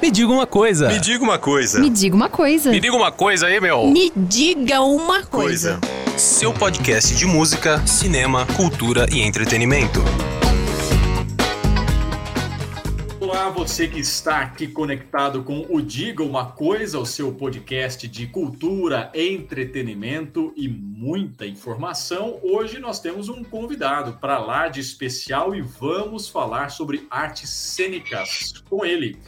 Me diga uma coisa. Me diga uma coisa. Me diga uma coisa. Me diga uma coisa aí, meu. Me diga uma coisa. Coisa. Seu podcast de música, cinema, cultura e entretenimento. Olá, você que está aqui conectado com o Diga Uma Coisa, o seu podcast de cultura, entretenimento e muita informação. Hoje nós temos um convidado para lá de especial e vamos falar sobre artes cênicas com ele.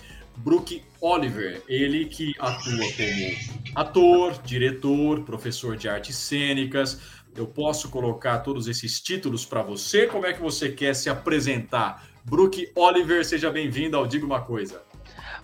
Brook Oliver, ele que atua como ator, diretor, professor de artes cênicas. Eu posso colocar todos esses títulos para você? Como é que você quer se apresentar? Brook Oliver, seja bem-vindo ao Diga Uma Coisa.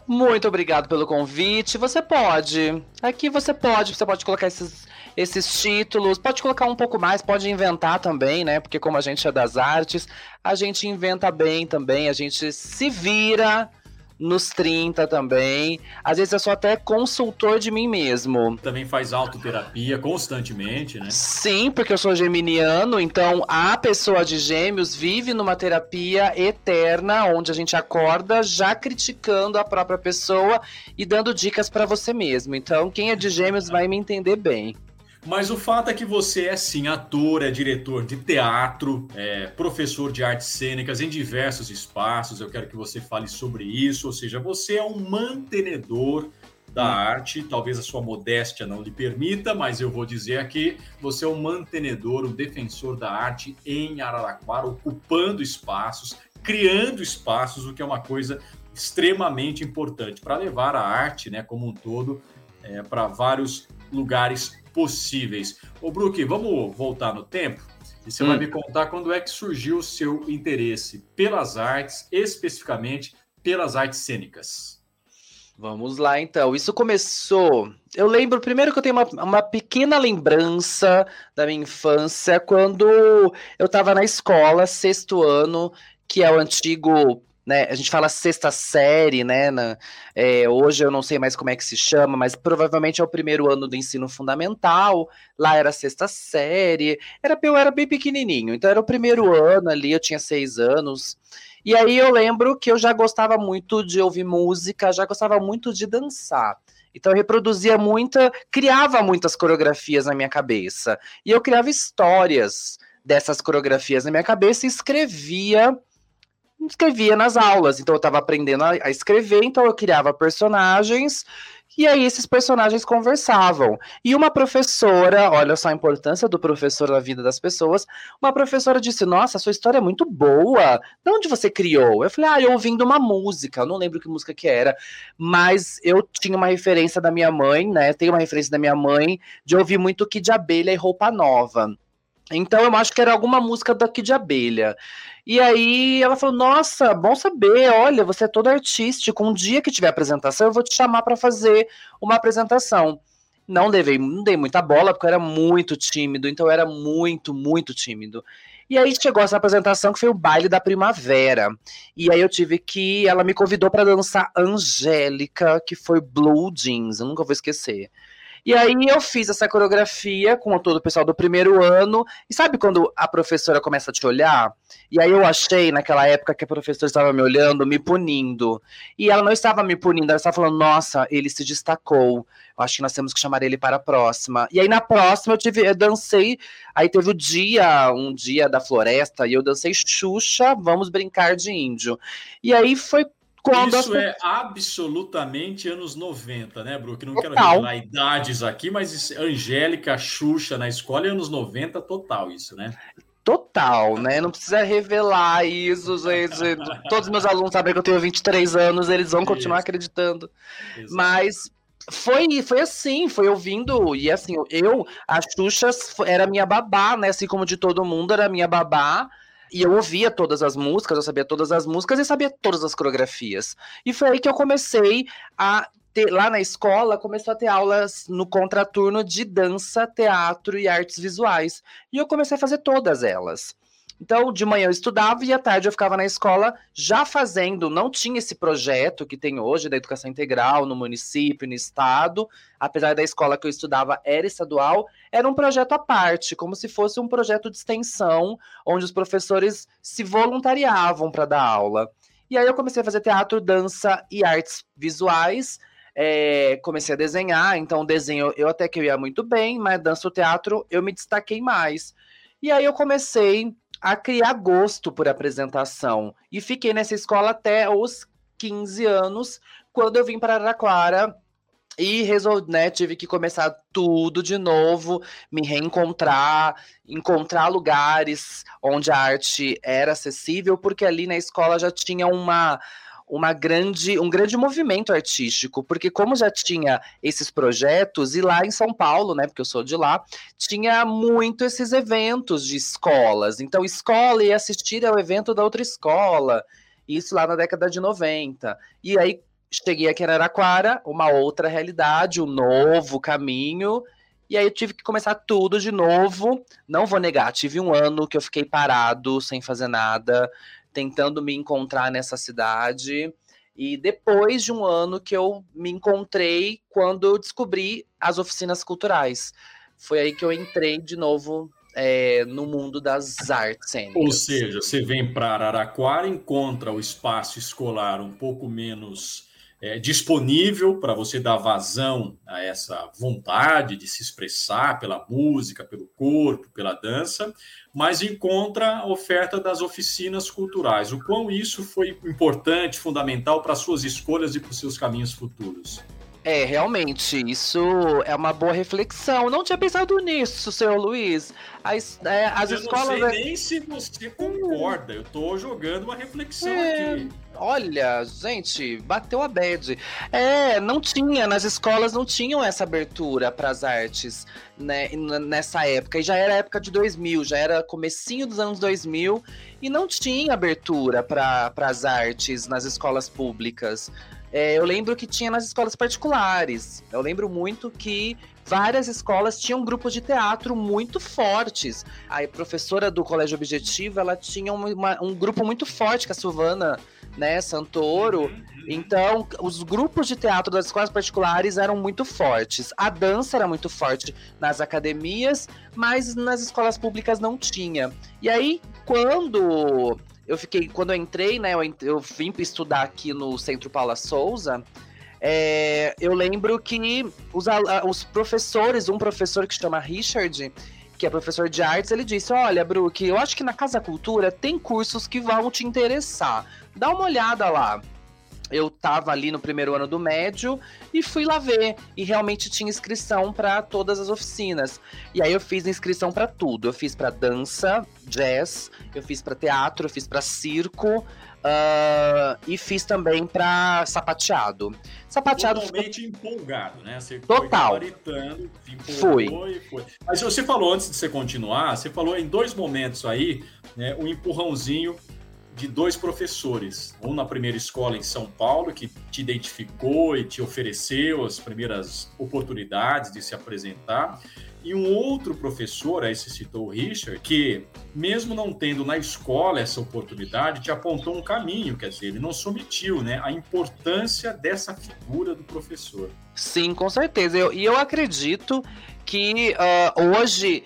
Muito obrigado pelo convite. Você pode. Aqui você pode, você pode colocar esses, esses títulos, pode colocar um pouco mais, pode inventar também, né? Porque como a gente é das artes, a gente inventa bem também, a gente se vira nos 30 também. Às vezes eu sou até consultor de mim mesmo. Também faz autoterapia constantemente, né? Sim, porque eu sou geminiano, então a pessoa de gêmeos vive numa terapia eterna, onde a gente acorda já criticando a própria pessoa e dando dicas para você mesmo. Então, quem é de gêmeos vai me entender bem. Mas o fato é que você é sim ator, é diretor de teatro, é professor de artes cênicas em diversos espaços. Eu quero que você fale sobre isso. Ou seja, você é um mantenedor da arte. Talvez a sua modéstia não lhe permita, mas eu vou dizer aqui: você é um mantenedor, um defensor da arte em Araraquara, ocupando espaços, criando espaços, o que é uma coisa extremamente importante para levar a arte, né, como um todo, é, para vários lugares possíveis. Ô, Brook, vamos voltar no tempo? E você Hum. vai me contar quando é que surgiu o seu interesse pelas artes, especificamente pelas artes cênicas. Vamos lá, então. Isso começou. Eu lembro, primeiro que eu tenho uma, uma pequena lembrança da minha infância, quando eu estava na escola, sexto ano, que é o antigo. Né, a gente fala sexta série, né? na- é, hoje eu não sei mais como é que se chama, mas provavelmente é o primeiro ano do ensino fundamental. Lá era sexta série. Era, eu era bem pequenininho, então era o primeiro ano ali, eu tinha seis anos. E aí eu lembro que eu já gostava muito de ouvir música, já gostava muito de dançar. Então eu reproduzia muita, criava muitas coreografias na minha cabeça. E eu criava histórias dessas coreografias na minha cabeça e escrevia escrevia nas aulas. Então eu estava aprendendo a, a escrever, então eu criava personagens e aí esses personagens conversavam. E uma professora, olha só a importância do professor na vida das pessoas, uma professora disse: Nossa, sua história é muito boa. De onde você criou? Eu falei: Ah, eu ouvindo uma música. Eu não lembro que música que era, mas eu tinha uma referência da minha mãe, né? Tenho uma referência da minha mãe de ouvir muito Kid Abelha e Roupa Nova. Então eu acho que era alguma música da Kid de Abelha. E aí ela falou: Nossa, bom saber. Olha, você é todo artístico. Um dia que tiver apresentação, eu vou te chamar para fazer uma apresentação. Não levei, não dei muita bola, porque eu era muito tímido, então eu era muito, muito tímido. E aí chegou essa apresentação que foi o baile da primavera. E aí eu tive que. Ela me convidou para dançar Angélica, que foi Blue Jeans, eu nunca vou esquecer. E aí eu fiz essa coreografia com todo o pessoal do primeiro ano. E sabe quando a professora começa a te olhar? E aí eu achei naquela época que a professora estava me olhando, me punindo. E ela não estava me punindo, ela estava falando: "Nossa, ele se destacou. Eu acho que nós temos que chamar ele para a próxima". E aí na próxima eu tive, eu dancei, aí teve o dia, um dia da floresta, e eu dancei Xuxa, vamos brincar de índio. E aí foi quando Isso é absolutamente anos 90, né, Brook? Não quero Total. revelar idades aqui, mas Angélica, Xuxa na escola é anos 90 total isso, né? Total, né? Não precisa revelar isso, gente. Todos os meus alunos sabem que eu tenho 23 anos, eles vão continuar Isso. acreditando. Exato. Mas foi, foi assim, foi ouvindo. E assim, eu, a Xuxa era minha babá, né? Assim como de todo mundo, era minha babá. E eu ouvia todas as músicas, eu sabia todas as músicas e sabia todas as coreografias. E foi aí que eu comecei a ter, lá na escola, começou a ter aulas no contraturno de dança, teatro e artes visuais. E eu comecei a fazer todas elas. Então, de manhã eu estudava e à tarde eu ficava na escola já fazendo. Não tinha esse projeto que tem hoje da educação integral no município, no estado. Apesar da escola que eu estudava era estadual, era um projeto à parte, como se fosse um projeto de extensão, onde os professores se voluntariavam para dar aula. E aí eu comecei a fazer teatro, dança e artes visuais. É, comecei a desenhar, então desenho eu até que eu ia muito bem, mas dança o teatro eu me destaquei mais. E aí eu comecei a criar gosto por apresentação. E fiquei nessa escola até os 15 anos, quando eu vim para Araraquara e resolvi, né, tive que começar tudo de novo, me reencontrar, encontrar lugares onde a arte era acessível, porque ali na escola já tinha uma uma grande, um grande movimento artístico, porque como já tinha esses projetos, e lá em São Paulo, né, porque eu sou de lá, tinha muito esses eventos de escolas. Então, escola ia assistir ao evento da outra escola, isso lá na década de 90. E aí, cheguei aqui em Araraquara, uma outra realidade, um novo caminho. E aí eu tive que começar tudo de novo. Não vou negar, tive um ano que eu fiquei parado, sem fazer nada, tentando me encontrar nessa cidade. E depois de um ano que eu me encontrei quando eu descobri as oficinas culturais. Foi aí que eu entrei de novo é, no mundo das artes cênicas. Ou seja, você vem para Araraquara, encontra o espaço escolar um pouco menos é, disponível para você dar vazão a essa vontade de se expressar pela música, pelo corpo, pela dança, mas encontra a oferta das oficinas culturais. O quão isso foi importante, fundamental para suas escolhas e para os seus caminhos futuros? É, realmente, isso é uma boa reflexão. Não tinha pensado nisso, senhor Luiz. As, é, as eu escolas. não sei nem se você concorda. Eu estou jogando uma reflexão é, aqui. Olha, gente, bateu a bad. É, não tinha, nas escolas não tinham essa abertura para as artes né, nessa época. E já era época de 2000, já era comecinho dos anos 2000 e não tinha abertura para as artes nas escolas públicas. É, eu lembro que tinha nas escolas particulares. Eu lembro muito que várias escolas tinham grupos de teatro muito fortes. A professora do Colégio Objetivo, ela tinha uma, um grupo muito forte, que a Silvana né, Santoro. Uhum. Então, os grupos de teatro das escolas particulares eram muito fortes. A dança era muito forte nas academias, mas nas escolas públicas não tinha. E aí, quando eu fiquei, quando eu entrei, né, eu, eu vim estudar aqui no Centro Paula Souza, é, eu lembro que os, os professores, um professor que se chama Richard, que é professor de artes, ele disse: Olha, Brook, eu acho que na Casa Cultura tem cursos que vão te interessar. Dá uma olhada lá eu tava ali no primeiro ano do médio e fui lá ver e realmente tinha inscrição para todas as oficinas. E aí eu fiz inscrição para tudo. Eu fiz para dança, jazz, eu fiz para teatro, eu fiz para circo. Uh, e fiz também para sapateado. Sapateado Totalmente empolgado, né? Você Total. foi Fui. Foi. Mas você falou antes de você continuar, você falou em dois momentos aí, né? O empurrãozinho de dois professores, um na primeira escola em São Paulo, que te identificou e te ofereceu as primeiras oportunidades de se apresentar, e um outro professor, aí você citou o Richard, que, mesmo não tendo na escola essa oportunidade, te apontou um caminho, quer dizer, ele não submetiu né, a importância dessa figura do professor. Sim, com certeza. Eu, e eu acredito que uh, hoje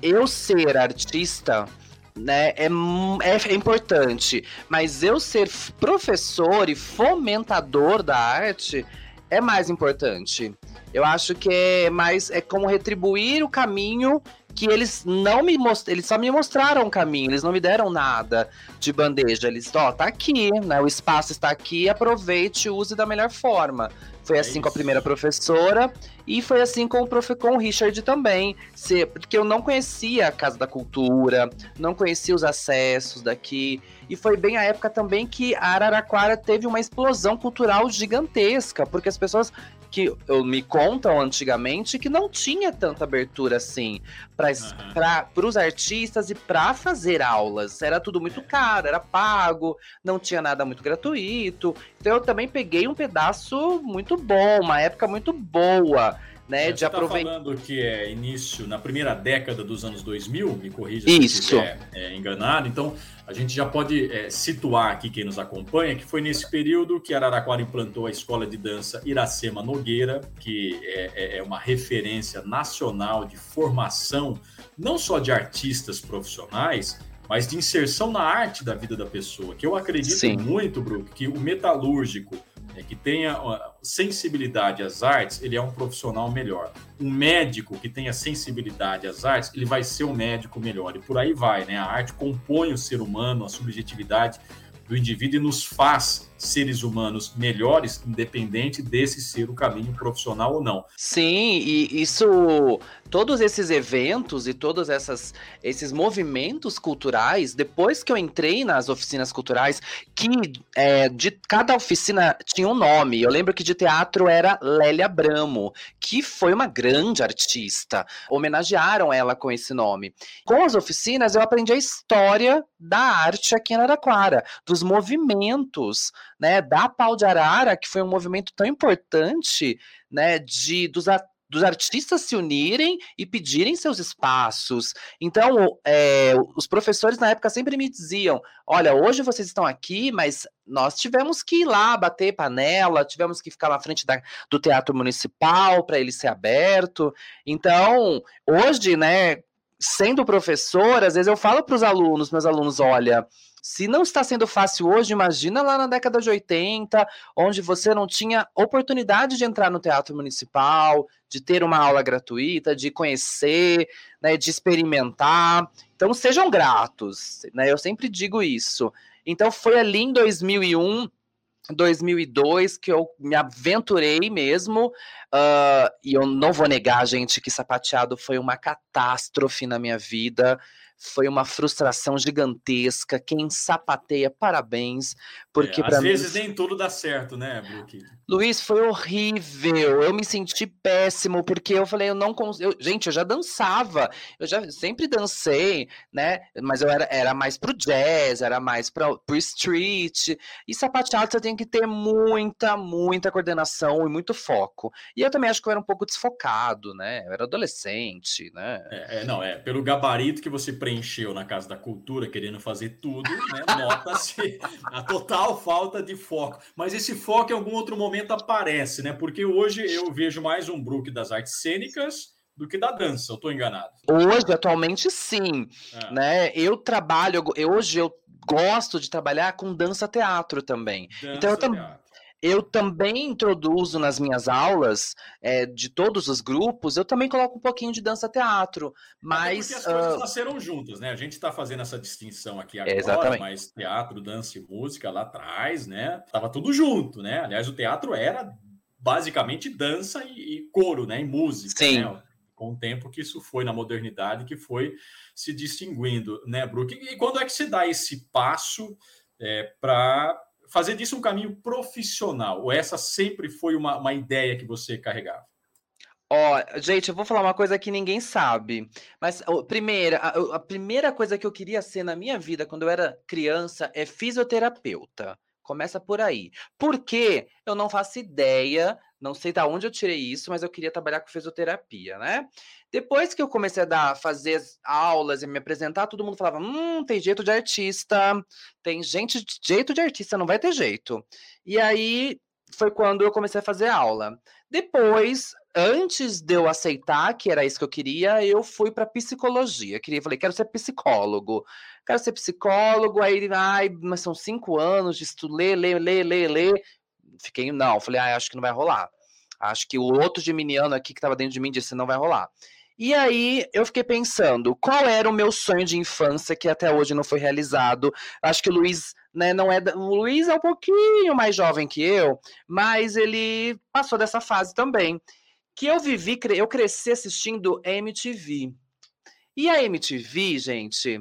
eu ser artista né, é, é, é, importante. Mas eu ser professor e fomentador da arte é mais importante. Eu acho que é mais é como retribuir o caminho que eles não me mostraram, eles só me mostraram o caminho, eles não me deram nada de bandeja. Eles, ó, oh, tá aqui, né? O espaço está aqui, aproveite, use da melhor forma. Foi é assim com a primeira professora e foi assim com o, prof... com o Richard também. Se... Porque eu não conhecia a Casa da Cultura, não conhecia os acessos daqui. E foi bem a época também que a Araraquara teve uma explosão cultural gigantesca, porque as pessoas que eu, me contam antigamente que não tinha tanta abertura assim para uhum. os artistas e para fazer aulas. Era tudo muito caro, era pago, não tinha nada muito gratuito. Então eu também peguei um pedaço muito bom, uma época muito boa. Né, é, de aproveitar. Tá falando que é início na primeira década dos anos 2000, me corrija se estiver é, enganado. Então, a gente já pode é, situar aqui quem nos acompanha que foi nesse período que Araraquara implantou a escola de dança Iracema Nogueira, que é, é, é uma referência nacional de formação não só de artistas profissionais, mas de inserção na arte da vida da pessoa. Que eu acredito Sim. muito, Brook, que o metalúrgico é, que tenha sensibilidade às artes, ele é um profissional melhor. Um médico que tenha sensibilidade às artes, ele vai ser um médico melhor. E por aí vai, né? A arte compõe o ser humano, a subjetividade do indivíduo e nos faz seres humanos melhores, independente desse ser o caminho profissional ou não. Sim, e isso, todos esses eventos e todos essas, esses movimentos culturais, depois que eu entrei nas oficinas culturais, que é, de cada oficina tinha um nome. Eu lembro que de teatro era Lélia Bramo, que foi uma grande artista. Homenagearam ela com esse nome. Com as oficinas, eu aprendi a história da arte aqui em Araraquara, dos movimentos né, da Pau de Arara, que foi um movimento tão importante, né, de dos, dos artistas se unirem e pedirem seus espaços. Então, é, os professores na época sempre me diziam: olha, hoje vocês estão aqui, mas nós tivemos que ir lá bater panela, tivemos que ficar na frente da, do teatro municipal para ele ser aberto. Então, hoje, né, sendo professor, às vezes eu falo para os alunos, meus alunos, olha se não está sendo fácil hoje, imagina lá na década de 80, onde você não tinha oportunidade de entrar no teatro municipal, de ter uma aula gratuita, de conhecer, né, de experimentar. Então sejam gratos, né? Eu sempre digo isso. Então foi ali em 2001 2002 que eu me aventurei mesmo, uh, e eu não vou negar, gente, que sapateado foi uma catástrofe na minha vida foi uma frustração gigantesca. Quem sapateia, parabéns, porque é, às vezes nem tudo dá certo, né, Brook? Luiz, foi horrível. Eu me senti péssimo porque eu falei, eu não consigo. Gente, eu já dançava, eu já sempre dancei, né? Mas eu era, era mais pro jazz, era mais pro, pro street. E sapateado você tem que ter muita, muita coordenação e muito foco. E eu também acho que eu era um pouco desfocado, né? Eu era adolescente, né? É, é não, é. Pelo gabarito que você preenche preencheu na Casa da Cultura, querendo fazer tudo, né? Nota-se a total falta de foco. Mas esse foco em algum outro momento aparece, né? Porque hoje eu vejo mais um Brook das artes cênicas do que da dança, eu estou enganado. Hoje, atualmente, sim. É. Né? Eu trabalho, eu, hoje eu gosto de trabalhar com dança-teatro também. Dança, então eu também eu também introduzo nas minhas aulas é, de todos os grupos, eu também coloco um pouquinho de dança-teatro, mas... É porque as coisas uh... nasceram juntas, né? A gente está fazendo essa distinção aqui agora, Exatamente. mas teatro, dança e música lá atrás, né? Tava tudo junto, né? Aliás, o teatro era basicamente dança e, e coro, né? E música, Sim. Né? Com o tempo que isso foi na modernidade, que foi se distinguindo, né, Brook? E quando é que se dá esse passo é, para fazer disso um caminho profissional? Ou essa sempre foi uma, uma ideia que você carregava? Ó, oh, gente, eu vou falar uma coisa que ninguém sabe. Mas, oh, primeira, a, a, primeira coisa que eu queria ser na minha vida quando eu era criança é fisioterapeuta. Começa por aí. Porque eu não faço ideia, não sei de onde eu tirei isso, mas eu queria trabalhar com fisioterapia, né? Depois que eu comecei a dar, fazer aulas e me apresentar, todo mundo falava: hum, tem jeito de artista, tem gente, jeito de artista, não vai ter jeito. E aí foi quando eu comecei a fazer aula. Depois, antes de eu aceitar que era isso que eu queria, eu fui para psicologia. Queria, falei, quero ser psicólogo. Quero ser psicólogo. Aí, ai, mas são cinco anos de estudo, ler, ler, ler, ler, ler. Fiquei, não. Falei, ah, acho que não vai rolar. Acho que o outro geminiano aqui que estava dentro de mim disse, não vai rolar. E aí eu fiquei pensando, qual era o meu sonho de infância que até hoje não foi realizado? Acho que o Luiz, né, não é. O Luiz é um pouquinho mais jovem que eu, mas ele passou dessa fase também. Que eu vivi, eu cresci assistindo MTV. E a MTV, gente,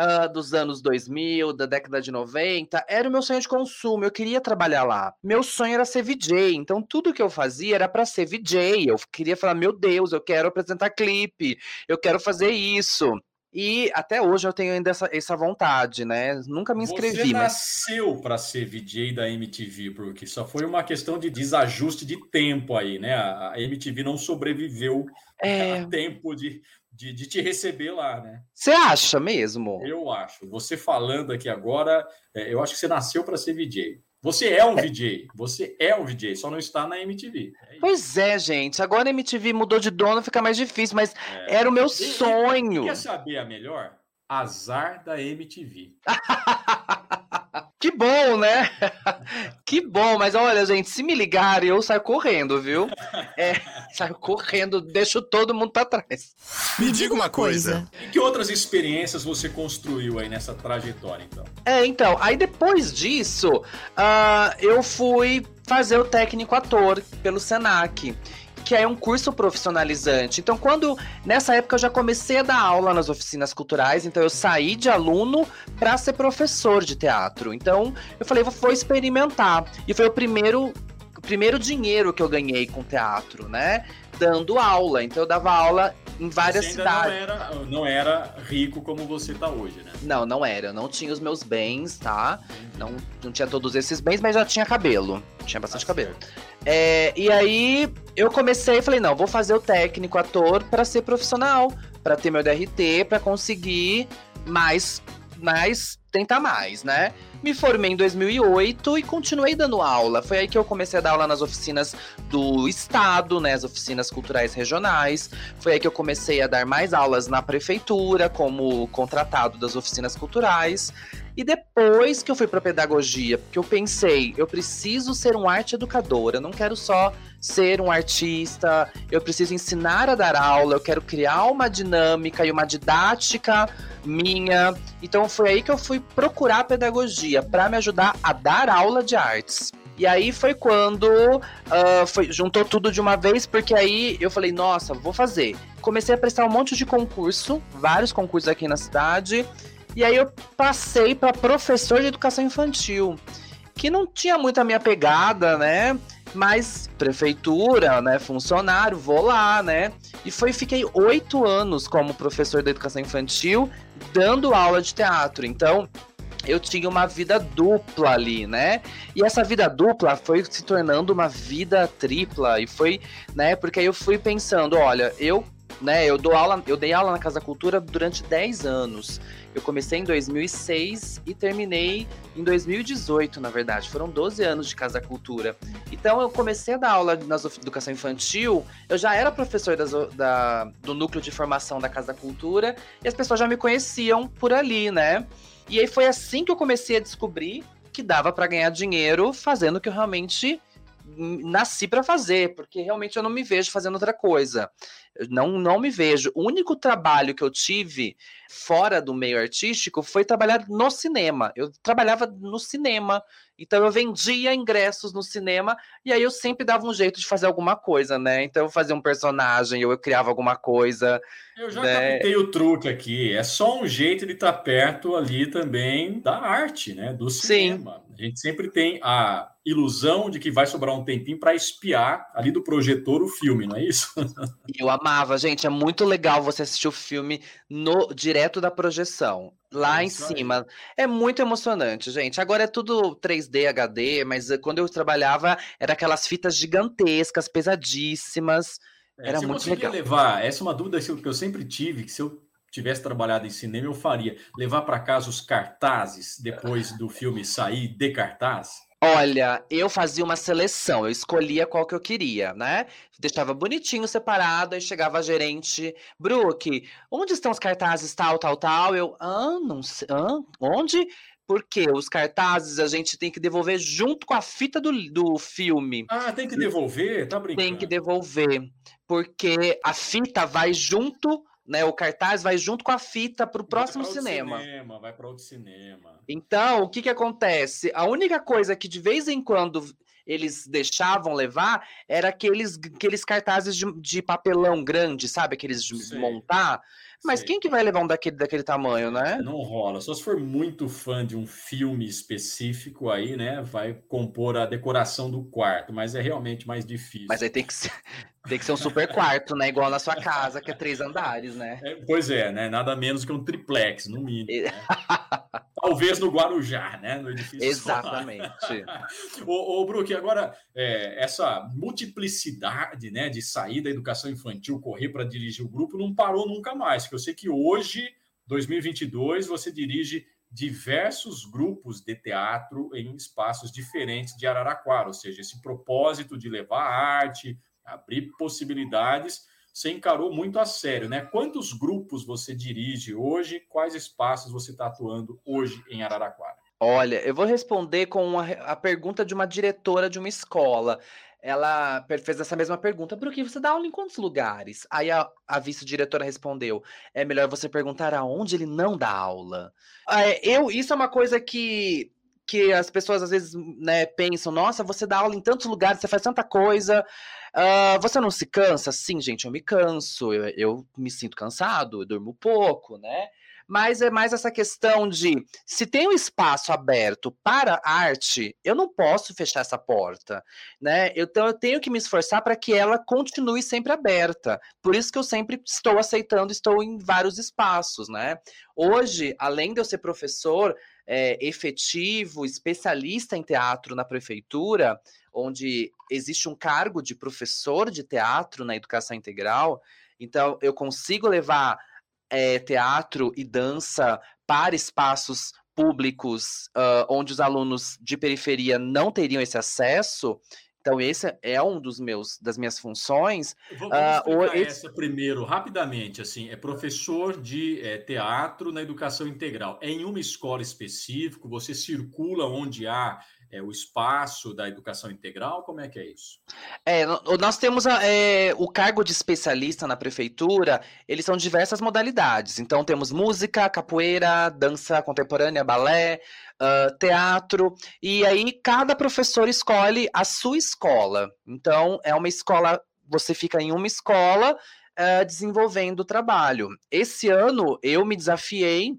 uh, dos anos 2000, da década de 90, era o meu sonho de consumo, eu queria trabalhar lá. Meu sonho era ser VJ, então tudo que eu fazia era para ser VJ. Eu queria falar, meu Deus, eu quero apresentar clipe, eu quero fazer isso. E até hoje eu tenho ainda essa, essa vontade, né? Nunca me inscrevi. Você nasceu mas... para ser VJ da MTV, porque só foi uma questão de desajuste de tempo aí, né? A MTV não sobreviveu é... a tempo de, de, de te receber lá, né? Você acha mesmo? Eu acho. Você falando aqui agora, é, eu acho que você nasceu para ser VJ. Você é um. VJ, você é um VJ, só não está na MTV. É pois é, gente. Agora a MTV mudou de dono, fica mais difícil, mas é. era o meu e, sonho. Quer saber a melhor? Azar da MTV. Que bom, né? que bom, mas olha, gente, se me ligarem, eu saio correndo, viu? É, saio correndo, deixo todo mundo para trás. Me diga uma coisa. E que outras experiências você construiu aí nessa trajetória, então? É, então, aí depois disso, uh, eu fui fazer o técnico ator pelo Senac que é um curso profissionalizante. Então, quando nessa época eu já comecei a dar aula nas oficinas culturais, então eu saí de aluno para ser professor de teatro. Então, eu falei, vou, vou experimentar. E foi o primeiro primeiro dinheiro que eu ganhei com teatro, né? Dando aula. Então eu dava aula em várias cidades. Não era, não era rico como você está hoje, né? Não, não era. Eu não tinha os meus bens, tá? Não, não tinha todos esses bens, mas já tinha cabelo. Tinha bastante tá cabelo. É, e aí eu comecei e falei, não, vou fazer o técnico ator para ser profissional, para ter meu DRT, para conseguir mais, mais, tentar mais, né? Me formei em 2008 e continuei dando aula. Foi aí que eu comecei a dar aula nas oficinas do estado, né, as oficinas culturais regionais. Foi aí que eu comecei a dar mais aulas na prefeitura, como contratado das oficinas culturais. E depois que eu fui para pedagogia, porque eu pensei, eu preciso ser um arte educador, eu não quero só ser um artista, eu preciso ensinar a dar aula, eu quero criar uma dinâmica e uma didática minha. Então foi aí que eu fui procurar pedagogia para me ajudar a dar aula de artes. E aí foi quando uh, foi, juntou tudo de uma vez, porque aí eu falei, nossa, vou fazer. Comecei a prestar um monte de concurso, vários concursos aqui na cidade. E aí eu passei para professor de educação infantil, que não tinha muito a minha pegada, né? Mas prefeitura, né? Funcionário, vou lá, né? E foi, fiquei oito anos como professor de educação infantil, dando aula de teatro. Então, eu tinha uma vida dupla ali, né? E essa vida dupla foi se tornando uma vida tripla e foi, né? Porque aí eu fui pensando, olha, eu, né, eu dou aula, eu dei aula na Casa Cultura durante 10 anos. Eu comecei em 2006 e terminei em 2018, na verdade. Foram 12 anos de Casa Cultura. Então eu comecei a dar aula na educação infantil, eu já era professor das, da, do núcleo de formação da Casa Cultura e as pessoas já me conheciam por ali, né? E aí foi assim que eu comecei a descobrir que dava para ganhar dinheiro fazendo o que eu realmente nasci para fazer, porque realmente eu não me vejo fazendo outra coisa. Eu não, não me vejo. O único trabalho que eu tive fora do meio artístico foi trabalhar no cinema. Eu trabalhava no cinema, então eu vendia ingressos no cinema e aí eu sempre dava um jeito de fazer alguma coisa, né? Então eu fazia um personagem, ou eu criava alguma coisa. Eu já né? captei o truque aqui. É só um jeito de estar perto ali também da arte, né? Do cinema. Sim. A gente sempre tem a ilusão de que vai sobrar um tempinho para espiar ali do projetor o filme, não é isso? Eu amava, gente. É muito legal você assistir o filme no direto da projeção. Lá é em cima. É muito emocionante, gente. Agora é tudo 3D, HD, mas eh, quando eu trabalhava era aquelas fitas gigantescas, pesadíssimas. É, era muito legal. levar, essa é uma dúvida que eu sempre tive, que se eu tivesse trabalhado em cinema, eu faria. Levar para casa os cartazes depois do filme sair de cartaz? Olha, eu fazia uma seleção, eu escolhia qual que eu queria, né? Deixava bonitinho separado, aí chegava a gerente, Brook, onde estão os cartazes tal, tal, tal? Eu, ah, não sei, ah, onde? Porque os cartazes a gente tem que devolver junto com a fita do, do filme. Ah, tem que devolver? Tá brincando. Tem que devolver, porque a fita vai junto né? O cartaz vai junto com a fita para o próximo cinema. cinema. Vai para outro cinema. Então, o que que acontece? A única coisa que de vez em quando eles deixavam levar era aqueles, aqueles cartazes de, de papelão grande, sabe? Aqueles de montar. Mas quem que vai levar um daquele, daquele tamanho, né? Não rola. Só se for muito fã de um filme específico aí, né? Vai compor a decoração do quarto, mas é realmente mais difícil. Mas aí tem que ser, tem que ser um super quarto, né? Igual na sua casa, que é três andares, né? É, pois é, né? Nada menos que um triplex, no mínimo. Né? Talvez no Guarujá, né? No edifício. Exatamente. ô, ô, Brook, agora, é, essa multiplicidade né, de sair da educação infantil, correr para dirigir o grupo, não parou nunca mais. Porque eu sei que hoje, 2022, você dirige diversos grupos de teatro em espaços diferentes de Araraquara, ou seja, esse propósito de levar arte, abrir possibilidades, você encarou muito a sério, né? Quantos grupos você dirige hoje? Quais espaços você está atuando hoje em Araraquara? Olha, eu vou responder com uma, a pergunta de uma diretora de uma escola. Ela fez essa mesma pergunta, por que você dá aula em quantos lugares? Aí a, a vice-diretora respondeu: é melhor você perguntar aonde ele não dá aula. É, eu, isso é uma coisa que que as pessoas às vezes né, pensam, nossa, você dá aula em tantos lugares, você faz tanta coisa, uh, você não se cansa? Sim, gente, eu me canso, eu, eu me sinto cansado, eu durmo pouco, né? mas é mais essa questão de se tem um espaço aberto para arte, eu não posso fechar essa porta, né? Então eu tenho que me esforçar para que ela continue sempre aberta. Por isso que eu sempre estou aceitando, estou em vários espaços, né? Hoje, além de eu ser professor é, efetivo, especialista em teatro na prefeitura, onde existe um cargo de professor de teatro na educação integral, então eu consigo levar é, teatro e dança para espaços públicos uh, onde os alunos de periferia não teriam esse acesso. Então, esse é um dos meus das minhas funções. Vamos uh, essa primeiro, rapidamente. Assim, é professor de é, teatro na educação integral. É em uma escola específica? Você circula onde há é, o espaço da educação integral? Como é que é isso? É, nós temos a, é, o cargo de especialista na prefeitura, eles são diversas modalidades. Então, temos música, capoeira, dança contemporânea, balé, uh, teatro, e aí cada professor escolhe a sua escola. Então, é uma escola, você fica em uma escola. Uh, desenvolvendo o trabalho. Esse ano eu me desafiei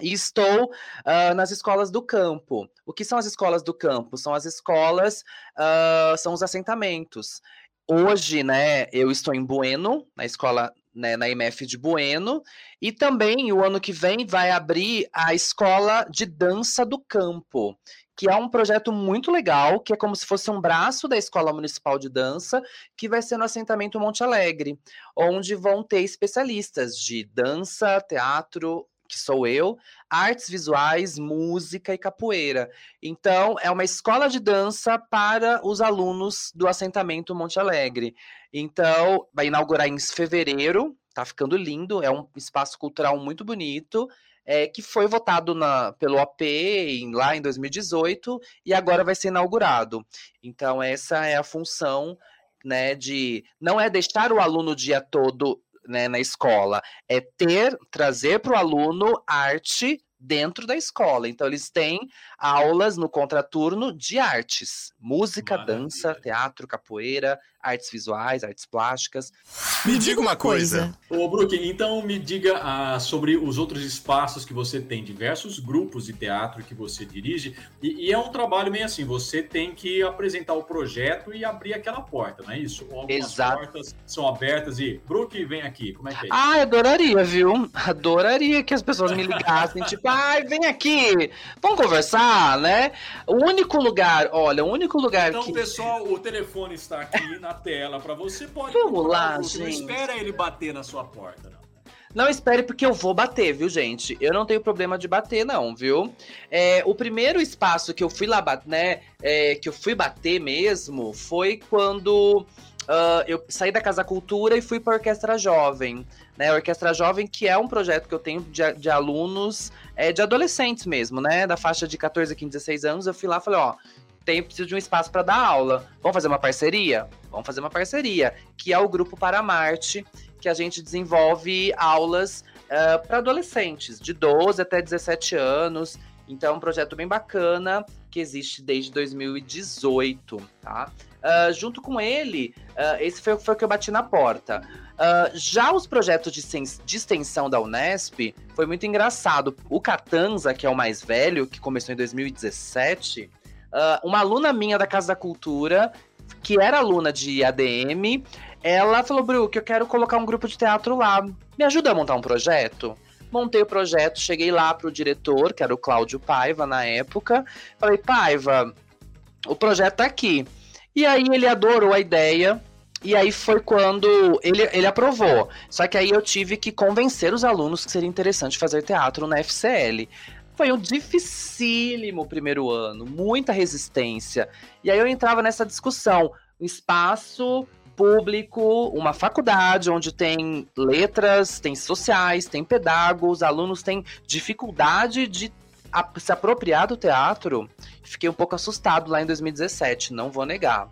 e estou uh, nas escolas do campo. O que são as escolas do campo? São as escolas, uh, são os assentamentos. Hoje, né, eu estou em Bueno, na escola, né, na MF de Bueno, e também o ano que vem vai abrir a escola de dança do campo, que é um projeto muito legal, que é como se fosse um braço da Escola Municipal de Dança, que vai ser no assentamento Monte Alegre, onde vão ter especialistas de dança, teatro, que sou eu, artes visuais, música e capoeira. Então, é uma escola de dança para os alunos do assentamento Monte Alegre. Então, vai inaugurar em fevereiro, tá ficando lindo, é um espaço cultural muito bonito. É, que foi votado na, pelo OP em, lá em 2018 e agora vai ser inaugurado. Então, essa é a função né, de não é deixar o aluno o dia todo né, na escola é ter, trazer para o aluno arte dentro da escola. Então, eles têm aulas no contraturno de artes: música, Maravilha. dança, teatro, capoeira, artes visuais, artes plásticas. Me diga uma coisa. Ô, Brook, então me diga ah, sobre os outros espaços que você tem, diversos grupos de teatro que você dirige, e, e, é um trabalho meio assim: você tem que apresentar o projeto e abrir aquela porta, não é isso? Ou algumas Exato. portas são abertas e, Brook, vem aqui, como é que é? Ah, adoraria, viu? Adoraria que as pessoas me ligassem, tipo, ai, vem aqui, vamos conversar, né? O único lugar, olha, o único lugar então, que... Então, pessoal, o telefone está aqui na tela para você. Pode Vamos lá, gente. Não espera ele bater na sua porta, não. Não espere, porque eu vou bater, viu, gente? Eu não tenho problema de bater, não, viu? É, o primeiro espaço que eu fui lá, né? É, que eu fui bater mesmo foi quando Uh, eu saí da Casa Cultura e fui para a Orquestra Jovem. Né? A Orquestra Jovem, que é um projeto que eu tenho de, de alunos, é, de adolescentes mesmo, né? Da faixa de 14, 15, 16 anos. Eu fui lá e falei: ó, tenho, preciso de um espaço para dar aula. Vamos fazer uma parceria? Vamos fazer uma parceria, que é o Grupo Para Marte, que a gente desenvolve aulas uh, para adolescentes, de 12 até 17 anos. Então é um projeto bem bacana que existe desde 2018, tá? Uh, junto com ele, uh, esse foi, foi o que eu bati na porta. Uh, já os projetos de, de, extensão da Unesp foi muito engraçado. O Catanza, que é o mais velho, que começou em 2017, uma aluna minha da Casa da Cultura, que era aluna de ADM, ela falou: Brook, eu quero colocar um grupo de teatro lá. Me ajuda a montar um projeto? Montei o projeto, cheguei lá pro diretor, que era o Cláudio Paiva na época. Falei, Paiva, o projeto tá aqui. E aí ele adorou a ideia. E aí foi quando ele, ele aprovou. Só que aí eu tive que convencer os alunos que seria interessante fazer teatro na FCL. Foi um dificílimo primeiro ano, muita resistência. E aí eu entrava nessa discussão. O espaço público, uma faculdade onde tem letras, tem sociais, tem pedagogos, alunos têm dificuldade de se apropriar do teatro. Fiquei um pouco assustado lá em 2017, não vou negar.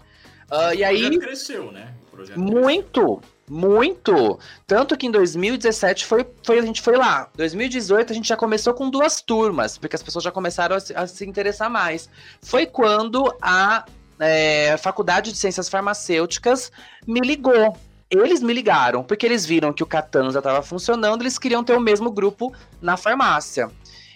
Uh, e aí cresceu, né? muito, cresceu. Muito. Tanto que em 2017 foi, foi, a gente foi lá. 2018 a gente já começou com duas turmas, porque as pessoas já começaram a se, a se interessar mais. Foi quando a é, Faculdade de Ciências Farmacêuticas me ligou. Eles me ligaram, porque eles viram que o Catanza estava funcionando, eles queriam ter o mesmo grupo na farmácia.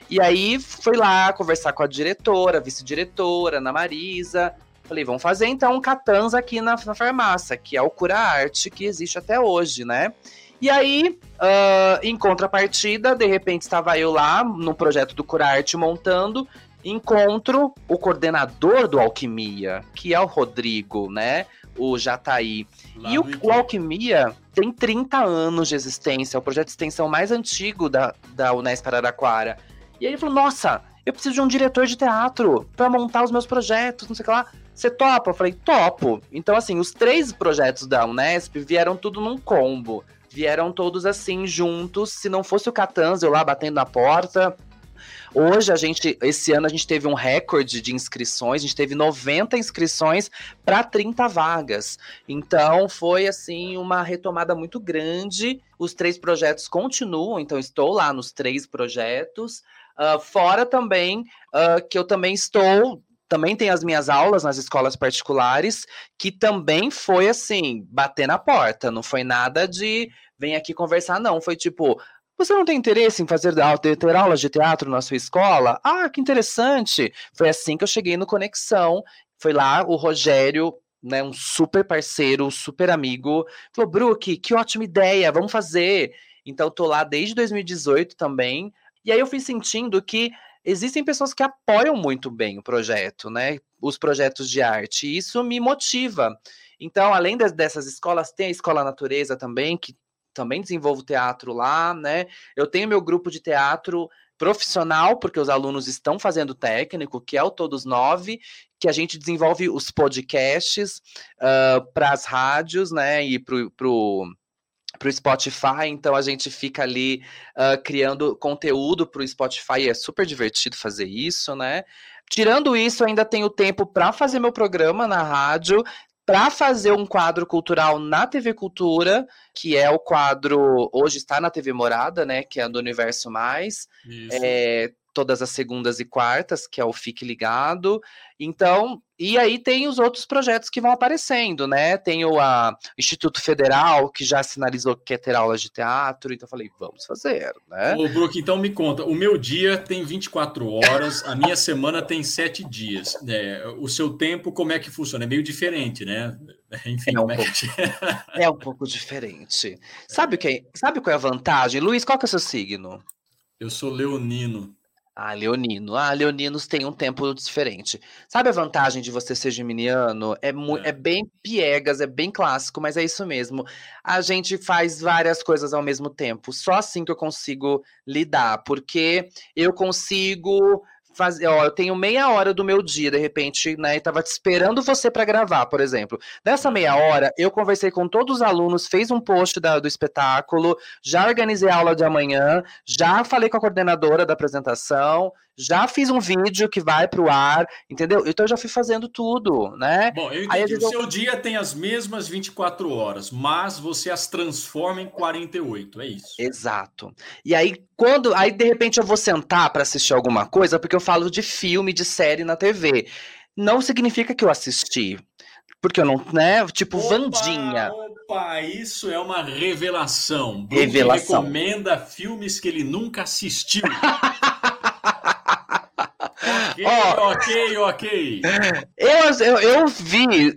E aí fui lá conversar com a diretora, vice-diretora, Ana Marisa. Falei, vamos fazer então um Catanza aqui na, na farmácia, que é o Cura Arte que existe até hoje, né? E aí, uh, em contrapartida, de repente estava eu lá no projeto do Cura Arte montando, encontro o coordenador do Alquimia, que é o Rodrigo, né? O Jataí. Lá e o, o, Alquimia tem 30 anos de existência, é o projeto de extensão mais antigo da, da Unesp Araraquara. E aí ele falou: Nossa, eu preciso de um diretor de teatro para montar os meus projetos, não sei o que lá. Você topa? Eu falei: Topo. Então, assim, os três projetos da Unesp vieram tudo num combo. Vieram todos assim, juntos. Se não fosse o Catanza, eu lá batendo na porta, Hoje a gente, esse ano a gente teve um recorde de inscrições, a gente teve 90 inscrições para 30 vagas. Então foi assim uma retomada muito grande. Os três projetos continuam, então estou lá nos três projetos. Uh, fora também uh, que eu também estou também tem as minhas aulas nas escolas particulares, que também foi assim, bater na porta, não foi nada de vem aqui conversar, não. Foi tipo, você não tem interesse em fazer ter, aulas de teatro na sua escola? Ah, que interessante! Foi assim que eu cheguei no Conexão. Foi lá o Rogério, né, um super parceiro, super amigo, falou: Brook, que ótima ideia, vamos fazer. Então, tô lá desde 2018 também. E aí eu fui sentindo que existem pessoas que apoiam muito bem o projeto, né? Os projetos de arte. E isso me motiva. Então, além dessas escolas, tem a Escola Natureza também, que também desenvolvo teatro lá, né? Eu tenho meu grupo de teatro profissional, porque os alunos estão fazendo técnico, que é o Todos Nove, que a gente desenvolve os podcasts uh, para as rádios, né? E para o para o Spotify, então a gente fica ali uh, criando conteúdo para o Spotify, e é super divertido fazer isso, né? Tirando isso, ainda tenho tempo para fazer meu programa na rádio, para fazer um quadro cultural na TV Cultura, que é o quadro hoje está na TV Morada, né, que é do Universo Mais. É, todas as segundas e quartas, que é o Fique Ligado. Então, e aí tem os outros projetos que vão aparecendo, né? Tem o a, Instituto Federal, que já sinalizou que quer ter aulas de teatro, então eu falei, vamos fazer, né? Ô, Brook, então me conta, o meu dia tem 24 horas, a minha semana tem 7 dias. É, o seu tempo, como é que funciona? É meio diferente, né? Enfim, é um, é, pouco, é um pouco diferente. Sabe, que, sabe qual é a vantagem? Luiz, qual que é o seu signo? Eu sou leonino. Ah, leonino. Ah, leoninos têm um tempo diferente. Sabe a vantagem de você ser geminiano? É, é. é bem piegas, é bem clássico, mas é isso mesmo. A gente faz várias coisas ao mesmo tempo. Só assim que eu consigo lidar, porque eu consigo fazer, ó, eu tenho meia hora do meu dia, de repente, né, e tava esperando você para gravar, por exemplo. Nessa meia hora, eu conversei com todos os alunos, fez um post da, do espetáculo, já organizei a aula de amanhã, já falei com a coordenadora da apresentação, já fiz um vídeo que vai para o ar, entendeu? Então eu já fui fazendo tudo, né? Bom, eu entendi. Aí, o seu dia tem as mesmas 24 horas, mas você as transforma em 48, é isso. Exato. E aí, quando. Aí, de repente, eu vou sentar para assistir alguma coisa, porque eu falo de filme, de série na TV. Não significa que eu assisti. Porque eu não, né? Tipo, opa, Vandinha. Opa, isso é uma revelação. Bruno revelação. recomenda filmes que ele nunca assistiu. Ok, oh, ok, ok. Eu, eu, eu vi,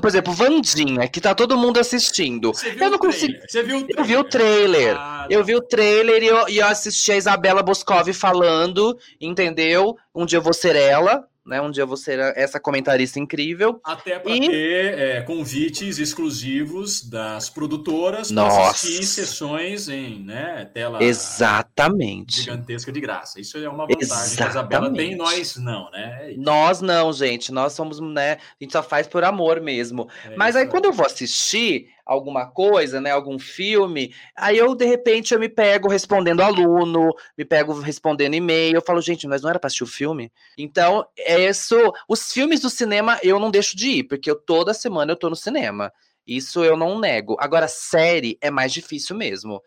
por exemplo, Vandinha, que tá todo mundo assistindo. eu não consigo. Você viu o trailer? Eu vi o trailer. Ah, eu vi o trailer e eu, e eu assisti a Isabela Boscov falando, entendeu? Um dia eu vou ser ela, né? Um dia você ser essa comentarista incrível. Até para e... ter é, convites exclusivos das produtoras para assistir sessões em né, tela Exatamente. gigantesca de graça. Isso é uma vantagem Exatamente. que a Isabela tem, nós não, né? Nós não, gente. Nós somos, né? A gente só faz por amor mesmo. É Mas aí quando eu vou assistir, alguma coisa, né, algum filme, aí eu de repente eu me pego respondendo aluno, me pego respondendo e-mail, eu falo, gente, mas não era para assistir o filme? Então, é isso, os filmes do cinema eu não deixo de ir, porque eu toda semana eu tô no cinema. Isso eu não nego. Agora, série é mais difícil mesmo.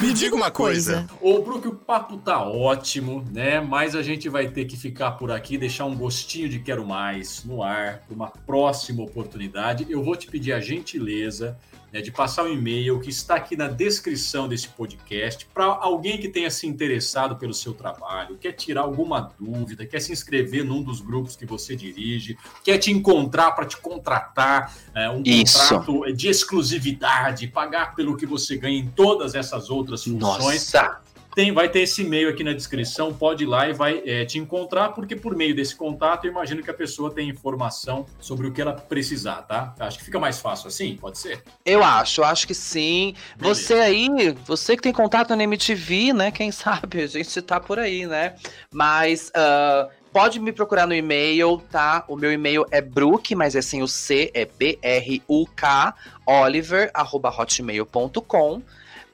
Me diga uma coisa. Ô, Brook, o papo tá ótimo, né? Mas a gente vai ter que ficar por aqui, deixar um gostinho de quero mais no ar, para uma próxima oportunidade. Eu vou te pedir a gentileza né, de passar o um e-mail que está aqui na descrição desse podcast para alguém que tenha se interessado pelo seu trabalho, quer tirar alguma dúvida, quer se inscrever num dos grupos que você dirige, quer te encontrar para te contratar, é, um Isso. contrato de exclusividade, pagar pelo que você ganha em todas essas outras funções. Nossa. Tem, vai ter esse e-mail aqui na descrição, pode ir lá e vai é, te encontrar, porque por meio desse contato eu imagino que a pessoa tem informação sobre o que ela precisar, tá? Acho que fica mais fácil assim, pode ser? Eu acho, acho que sim. Beleza. Você aí, você que tem contato na MTV, né? Quem sabe a gente tá por aí, né? Mas uh, pode me procurar no e-mail, tá? O meu e-mail é Brook, mas é sem o C, é B-R-U-K, Oliver, arroba hotmail.com.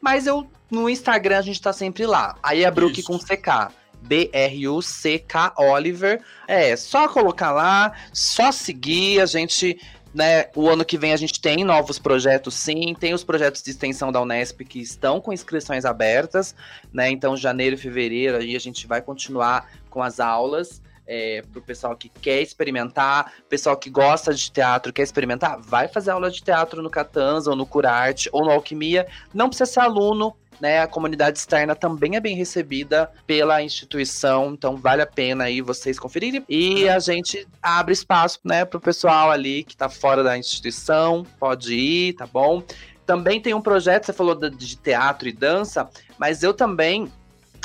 Mas eu no Instagram a gente tá sempre lá. Aí é Brook Isso. com CK. B-R-U-C-K Oliver. É, só colocar lá, só seguir. A gente, né, o ano que vem a gente tem novos projetos, sim. Tem os projetos de extensão da Unesp que estão com inscrições abertas, né? Então, janeiro e fevereiro aí a gente vai continuar com as aulas é, para o pessoal que quer experimentar, pessoal que gosta de teatro, quer experimentar, vai fazer aula de teatro no Catanza, ou no Curarte, ou no Alquimia. Não precisa ser aluno, né? A comunidade externa também é bem recebida pela instituição, então vale a pena aí vocês conferirem. E a gente abre espaço, né, para o pessoal ali que está fora da instituição, pode ir, tá bom? Também tem um projeto, você falou de teatro e dança, mas eu também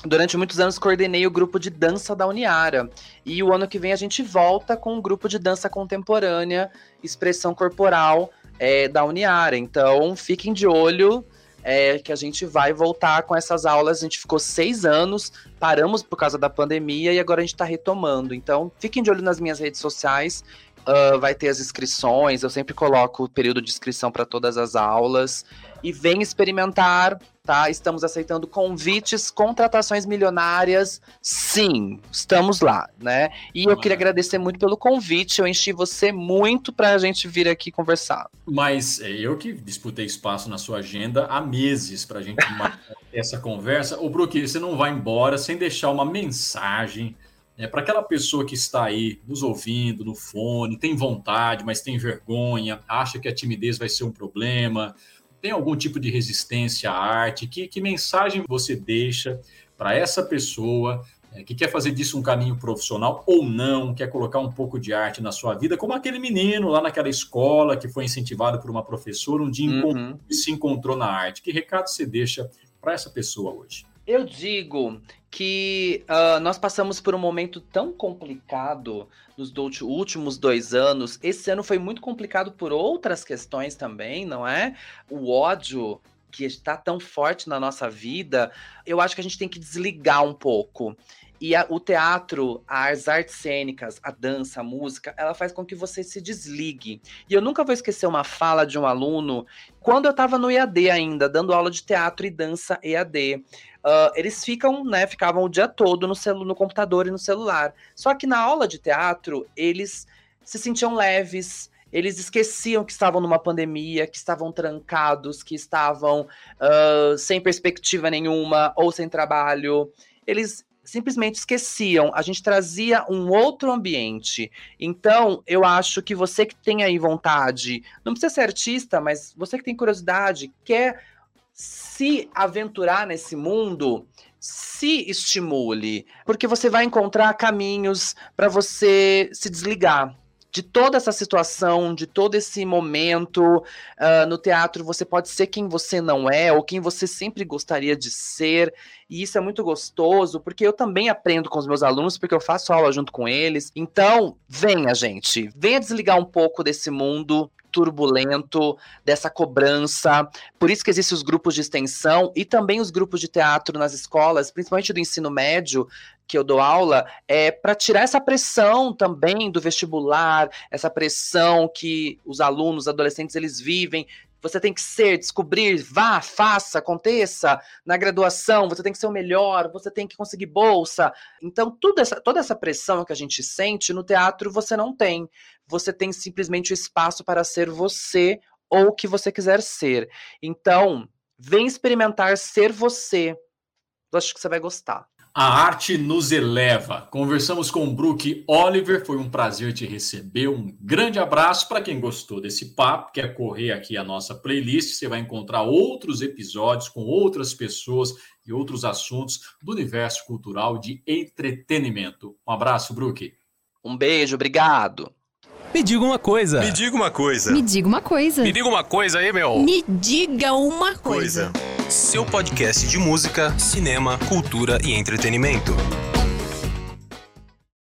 durante muitos anos coordenei o grupo de dança da Uniara. E o ano que vem a gente volta com um grupo de dança contemporânea, expressão corporal é, da Uniara. Então fiquem de olho. É, que a gente vai voltar com essas aulas. A gente ficou seis anos, paramos por causa da pandemia e agora a gente está retomando. Então, fiquem de olho nas minhas redes sociais. Uh, vai ter as inscrições, eu sempre coloco o período de inscrição para todas as aulas. E vem experimentar, tá? Estamos aceitando convites, contratações milionárias. Sim, estamos lá, né? E eu queria agradecer muito pelo convite. Eu enchi você muito para a gente vir aqui conversar. Mas é eu que disputei espaço na sua agenda há meses para a gente essa conversa. Ô, Brook, você não vai embora sem deixar uma mensagem é, para aquela pessoa que está aí nos ouvindo no fone, tem vontade, mas tem vergonha, acha que a timidez vai ser um problema, tem algum tipo de resistência à arte, que, que mensagem você deixa para essa pessoa é, que quer fazer disso um caminho profissional ou não, quer colocar um pouco de arte na sua vida, como aquele menino lá naquela escola que foi incentivado por uma professora, um dia uhum. se encontrou na arte. Que recado você deixa para essa pessoa hoje? Eu digo que uh, nós passamos por um momento tão complicado nos do últimos dois anos. Esse ano foi muito complicado por outras questões também, não é? O ódio que está tão forte na nossa vida, eu acho que a gente tem que desligar um pouco. E a, o teatro, as artes cênicas, a dança, a música, ela faz com que você se desligue. E eu nunca vou esquecer uma fala de um aluno, quando eu estava no EAD ainda, dando aula de teatro e dança EAD. Uh, eles ficam, né, ficavam o dia todo no, celu no computador e no celular. Só que na aula de teatro, eles se sentiam leves, eles esqueciam que estavam numa pandemia, que estavam trancados, que estavam uh, sem perspectiva nenhuma ou sem trabalho. Eles simplesmente esqueciam. A gente trazia um outro ambiente. Então, eu acho que você que tem aí vontade, não precisa ser artista, mas você que tem curiosidade, quer se aventurar nesse mundo, se estimule, porque você vai encontrar caminhos para você se desligar. de toda essa situação, de todo esse momento. Uh, no teatro, você pode ser quem você não é, ou quem você sempre gostaria de ser. E isso é muito gostoso, porque eu também aprendo com os meus alunos, porque eu faço aula junto com eles. Então, venha, gente. Venha desligar um pouco desse mundo turbulento, dessa cobrança. Por isso que existem os grupos de extensão e também os grupos de teatro nas escolas, principalmente do ensino médio, que eu dou aula, é para tirar essa pressão também do vestibular, essa pressão que os alunos, adolescentes, eles vivem você tem que ser, descobrir, vá, faça, aconteça. Na graduação, você tem que ser o melhor, você tem que conseguir bolsa. Então, toda essa, toda essa pressão que a gente sente no teatro, você não tem. Você tem simplesmente o espaço para ser você ou o que você quiser ser. Então, vem experimentar ser você. Eu acho que você vai gostar. A arte nos eleva. Conversamos com o Brook Oliver, foi um prazer te receber. Um grande abraço para quem gostou desse papo, quer correr aqui a nossa playlist, você vai encontrar outros episódios com outras pessoas e outros assuntos do universo cultural de entretenimento. Um abraço, Brook. Um beijo, obrigado. Me diga uma coisa. Me diga uma coisa. Me diga uma coisa. Me diga uma coisa aí, meu. Me diga uma coisa. coisa. Seu podcast de música, cinema, cultura e entretenimento.